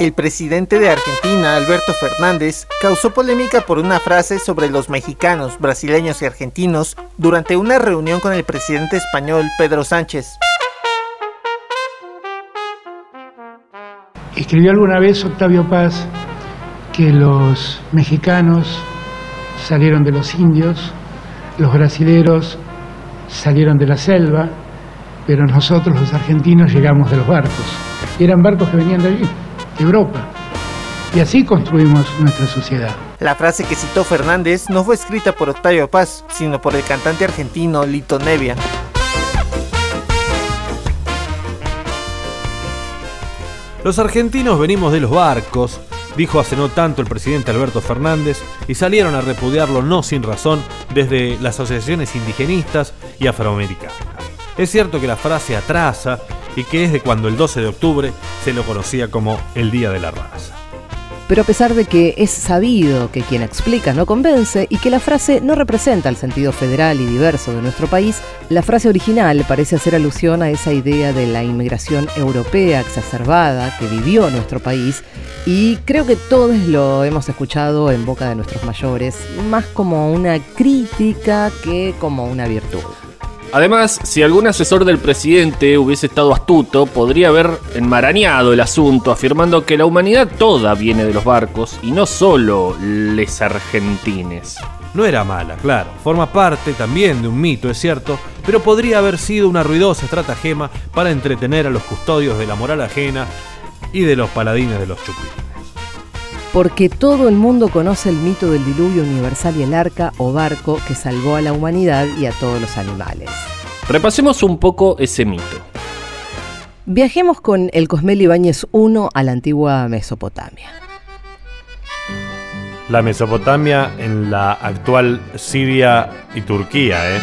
El presidente de Argentina, Alberto Fernández, causó polémica por una frase sobre los mexicanos, brasileños y argentinos durante una reunión con el presidente español Pedro Sánchez. Escribió alguna vez Octavio Paz que los mexicanos salieron de los indios, los brasileros salieron de la selva, pero nosotros los argentinos llegamos de los barcos. Y eran barcos que venían de allí, de Europa. Y así construimos nuestra sociedad. La frase que citó Fernández no fue escrita por Octavio Paz, sino por el cantante argentino Lito Nevia. Los argentinos venimos de los barcos, dijo hace no tanto el presidente Alberto Fernández, y salieron a repudiarlo no sin razón desde las asociaciones indigenistas y afroamericanas. Es cierto que la frase atrasa y que es de cuando el 12 de octubre se lo conocía como el Día de la Raza. Pero a pesar de que es sabido que quien explica no convence y que la frase no representa el sentido federal y diverso de nuestro país, la frase original parece hacer alusión a esa idea de la inmigración europea exacerbada que vivió nuestro país y creo que todos lo hemos escuchado en boca de nuestros mayores, más como una crítica que como una virtud. Además, si algún asesor del presidente hubiese estado astuto, podría haber enmarañado el asunto afirmando que la humanidad toda viene de los barcos y no solo les argentines. No era mala, claro, forma parte también de un mito, es cierto, pero podría haber sido una ruidosa estratagema para entretener a los custodios de la moral ajena y de los paladines de los chupines. Porque todo el mundo conoce el mito del diluvio universal y el arca o barco que salvó a la humanidad y a todos los animales. Repasemos un poco ese mito. Viajemos con el Cosmel Ibáñez I a la antigua Mesopotamia. La Mesopotamia en la actual Siria y Turquía, ¿eh?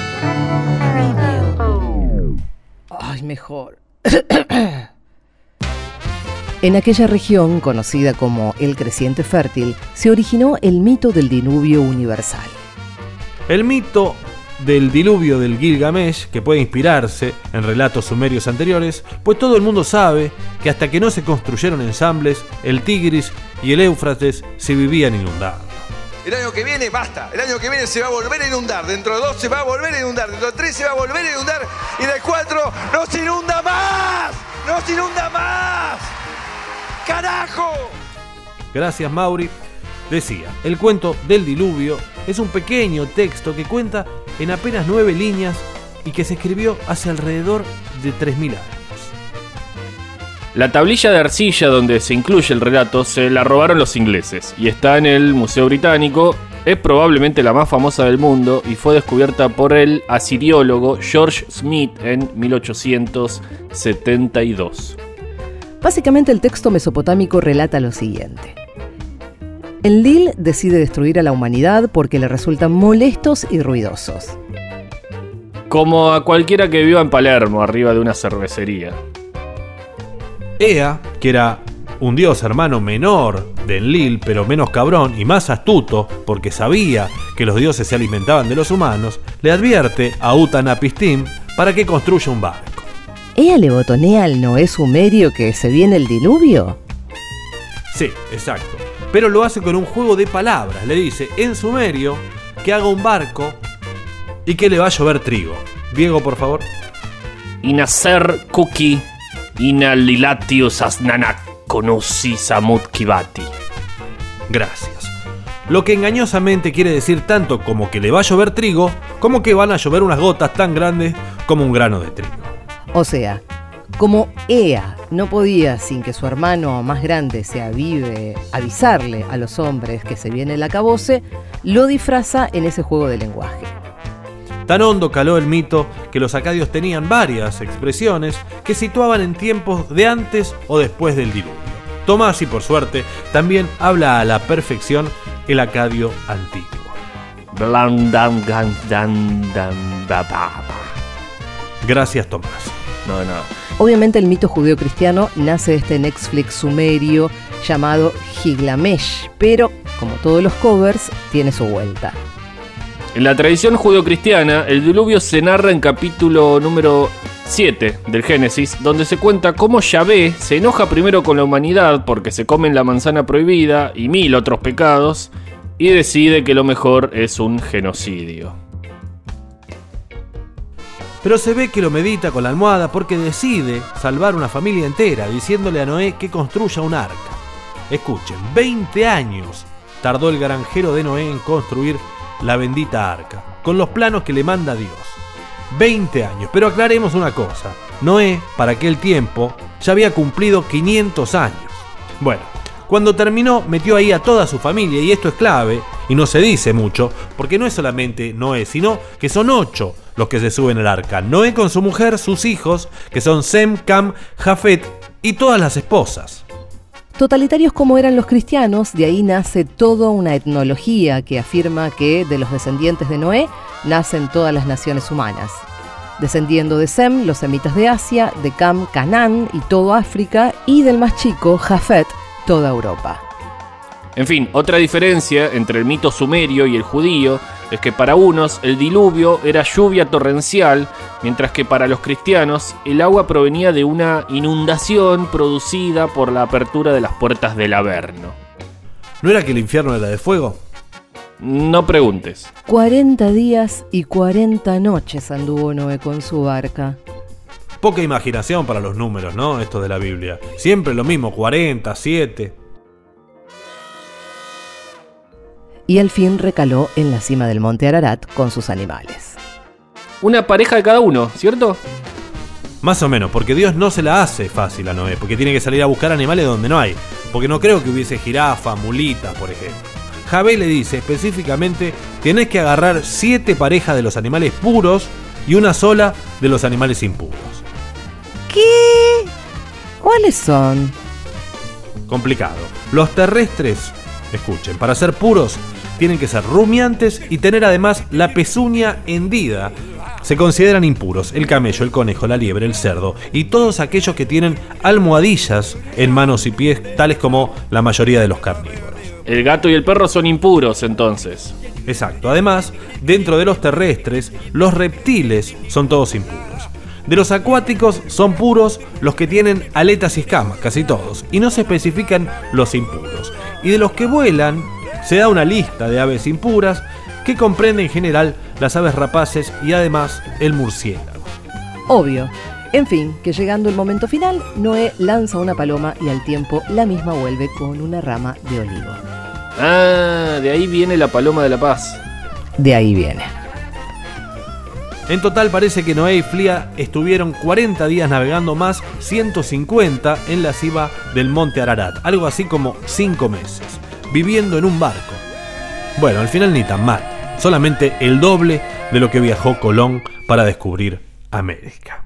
Ay, mejor. En aquella región, conocida como el Creciente Fértil, se originó el mito del diluvio universal. El mito del diluvio del Gilgamesh, que puede inspirarse en relatos sumerios anteriores, pues todo el mundo sabe que hasta que no se construyeron ensambles, el Tigris y el Éufrates se vivían inundados. El año que viene, basta. El año que viene se va a volver a inundar. Dentro de dos se va a volver a inundar. Dentro de tres se va a volver a inundar. Y de cuatro no se inunda más. No se inunda más. ¡Carajo! Gracias, Mauri. Decía, el cuento del diluvio es un pequeño texto que cuenta en apenas nueve líneas y que se escribió hace alrededor de 3.000 años. La tablilla de arcilla donde se incluye el relato se la robaron los ingleses y está en el Museo Británico. Es probablemente la más famosa del mundo y fue descubierta por el asiriólogo George Smith en 1872. Básicamente el texto mesopotámico relata lo siguiente. Enlil decide destruir a la humanidad porque le resultan molestos y ruidosos. Como a cualquiera que viva en Palermo, arriba de una cervecería. Ea, que era un dios hermano menor de Enlil, pero menos cabrón y más astuto, porque sabía que los dioses se alimentaban de los humanos, le advierte a Utanapistim para que construya un barco. ¿Ea le botonea al Noé sumerio que se viene el diluvio? Sí, exacto. Pero lo hace con un juego de palabras. Le dice en sumerio que haga un barco y que le va a llover trigo. Diego, por favor. Inacer kuki inalilatius asnanak konusi samut kibati. Gracias. Lo que engañosamente quiere decir tanto como que le va a llover trigo, como que van a llover unas gotas tan grandes como un grano de trigo. O sea, como Ea no podía sin que su hermano más grande se avive avisarle a los hombres que se viene el acabose, lo disfraza en ese juego de lenguaje. Tan hondo caló el mito que los acadios tenían varias expresiones que situaban en tiempos de antes o después del diluvio. Tomás, y por suerte, también habla a la perfección el acadio antiguo. Gracias, Tomás. No, no. Obviamente el mito judeo-cristiano nace de este Netflix sumerio llamado Gilgamesh, pero como todos los covers, tiene su vuelta. En la tradición judeocristiana, el diluvio se narra en capítulo número 7 del Génesis, donde se cuenta cómo Yahvé se enoja primero con la humanidad porque se comen la manzana prohibida y mil otros pecados, y decide que lo mejor es un genocidio. Pero se ve que lo medita con la almohada porque decide salvar una familia entera, diciéndole a Noé que construya un arca. Escuchen, 20 años tardó el granjero de Noé en construir la bendita arca, con los planos que le manda Dios. 20 años, pero aclaremos una cosa, Noé, para aquel tiempo, ya había cumplido 500 años. Bueno, cuando terminó metió ahí a toda su familia y esto es clave y no se dice mucho, porque no es solamente Noé, sino que son ocho los que se suben al arca. Noé con su mujer, sus hijos, que son Sem, Cam, Jafet y todas las esposas. Totalitarios como eran los cristianos, de ahí nace toda una etnología que afirma que de los descendientes de Noé nacen todas las naciones humanas. Descendiendo de Sem, los semitas de Asia, de Cam, Canaán y todo África, y del más chico, Jafet, toda Europa. En fin, otra diferencia entre el mito sumerio y el judío es que para unos el diluvio era lluvia torrencial, mientras que para los cristianos el agua provenía de una inundación producida por la apertura de las puertas del Averno. ¿No era que el infierno era de fuego? No preguntes. 40 días y 40 noches anduvo Noé con su barca. Poca imaginación para los números, ¿no? Esto de la Biblia. Siempre lo mismo, 40, 7. Y al fin recaló en la cima del monte Ararat con sus animales. Una pareja de cada uno, ¿cierto? Más o menos, porque Dios no se la hace fácil a Noé, porque tiene que salir a buscar animales donde no hay. Porque no creo que hubiese jirafa, mulitas, por ejemplo. Javé le dice específicamente, tenés que agarrar siete parejas de los animales puros y una sola de los animales impuros. ¿Qué? ¿Cuáles son? Complicado. Los terrestres, escuchen, para ser puros tienen que ser rumiantes y tener además la pezuña hendida. Se consideran impuros el camello, el conejo, la liebre, el cerdo y todos aquellos que tienen almohadillas en manos y pies, tales como la mayoría de los carnívoros. El gato y el perro son impuros entonces. Exacto. Además, dentro de los terrestres, los reptiles son todos impuros. De los acuáticos son puros los que tienen aletas y escamas, casi todos, y no se especifican los impuros. Y de los que vuelan, se da una lista de aves impuras que comprende en general las aves rapaces y además el murciélago. Obvio. En fin, que llegando el momento final, Noé lanza una paloma y al tiempo la misma vuelve con una rama de olivo. Ah, de ahí viene la paloma de la paz. De ahí viene. En total parece que Noé y Flia estuvieron 40 días navegando más 150 en la cima del monte Ararat, algo así como 5 meses viviendo en un barco. Bueno, al final ni tan mal, solamente el doble de lo que viajó Colón para descubrir América.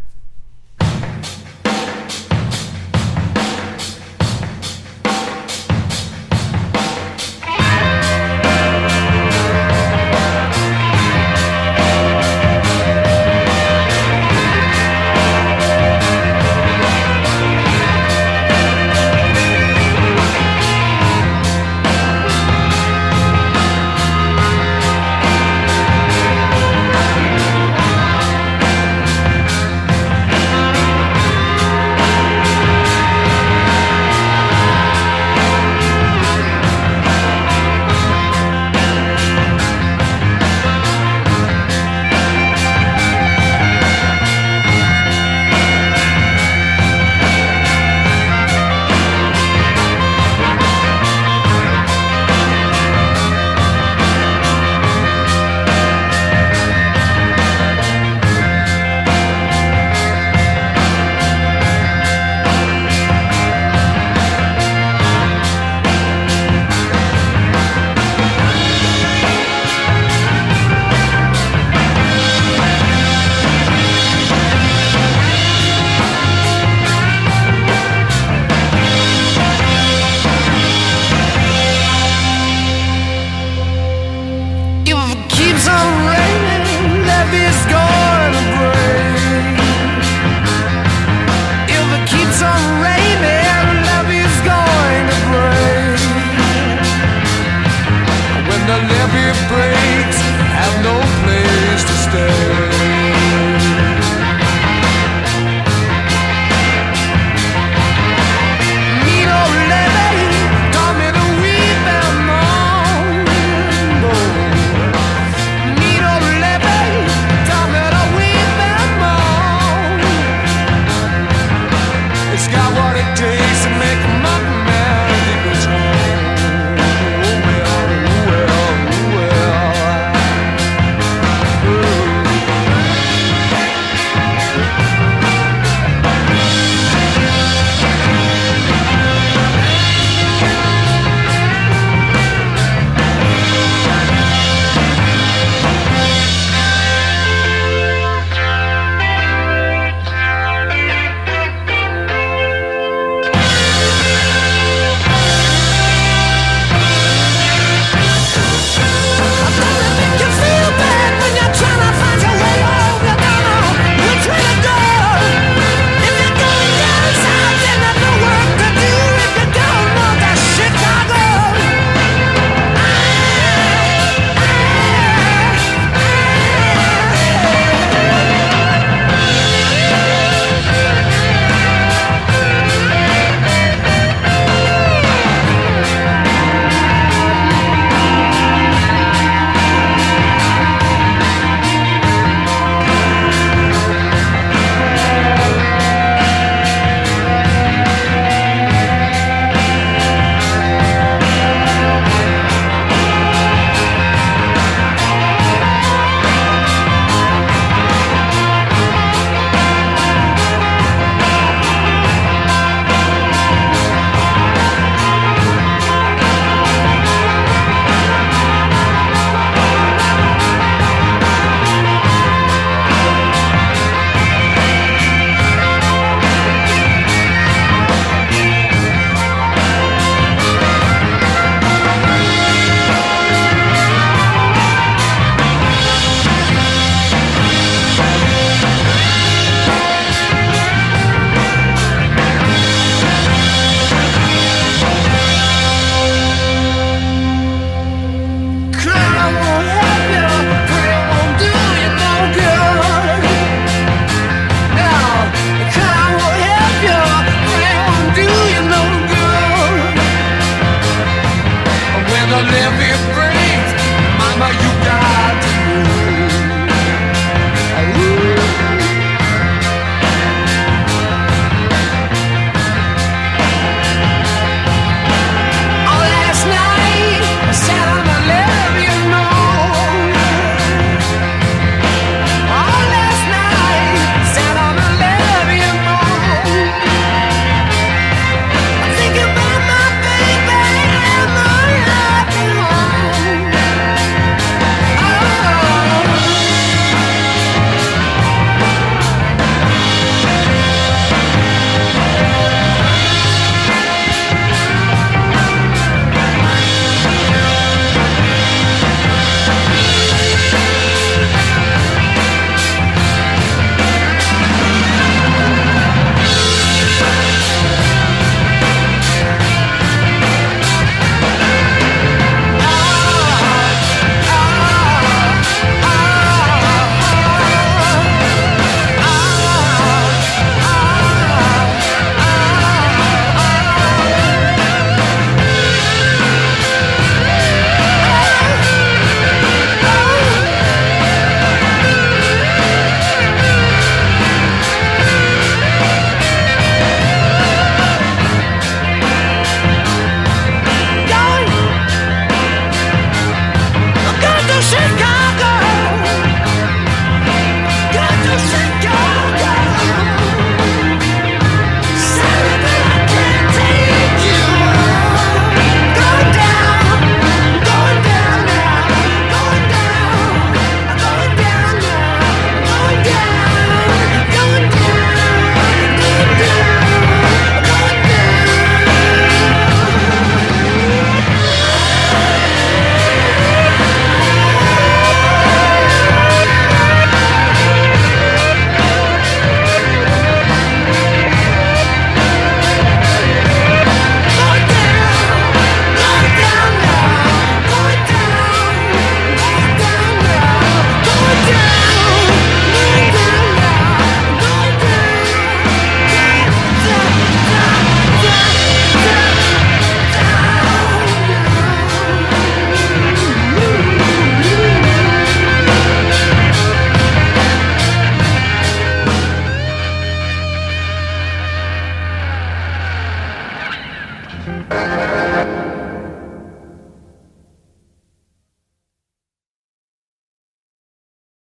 keeps on raining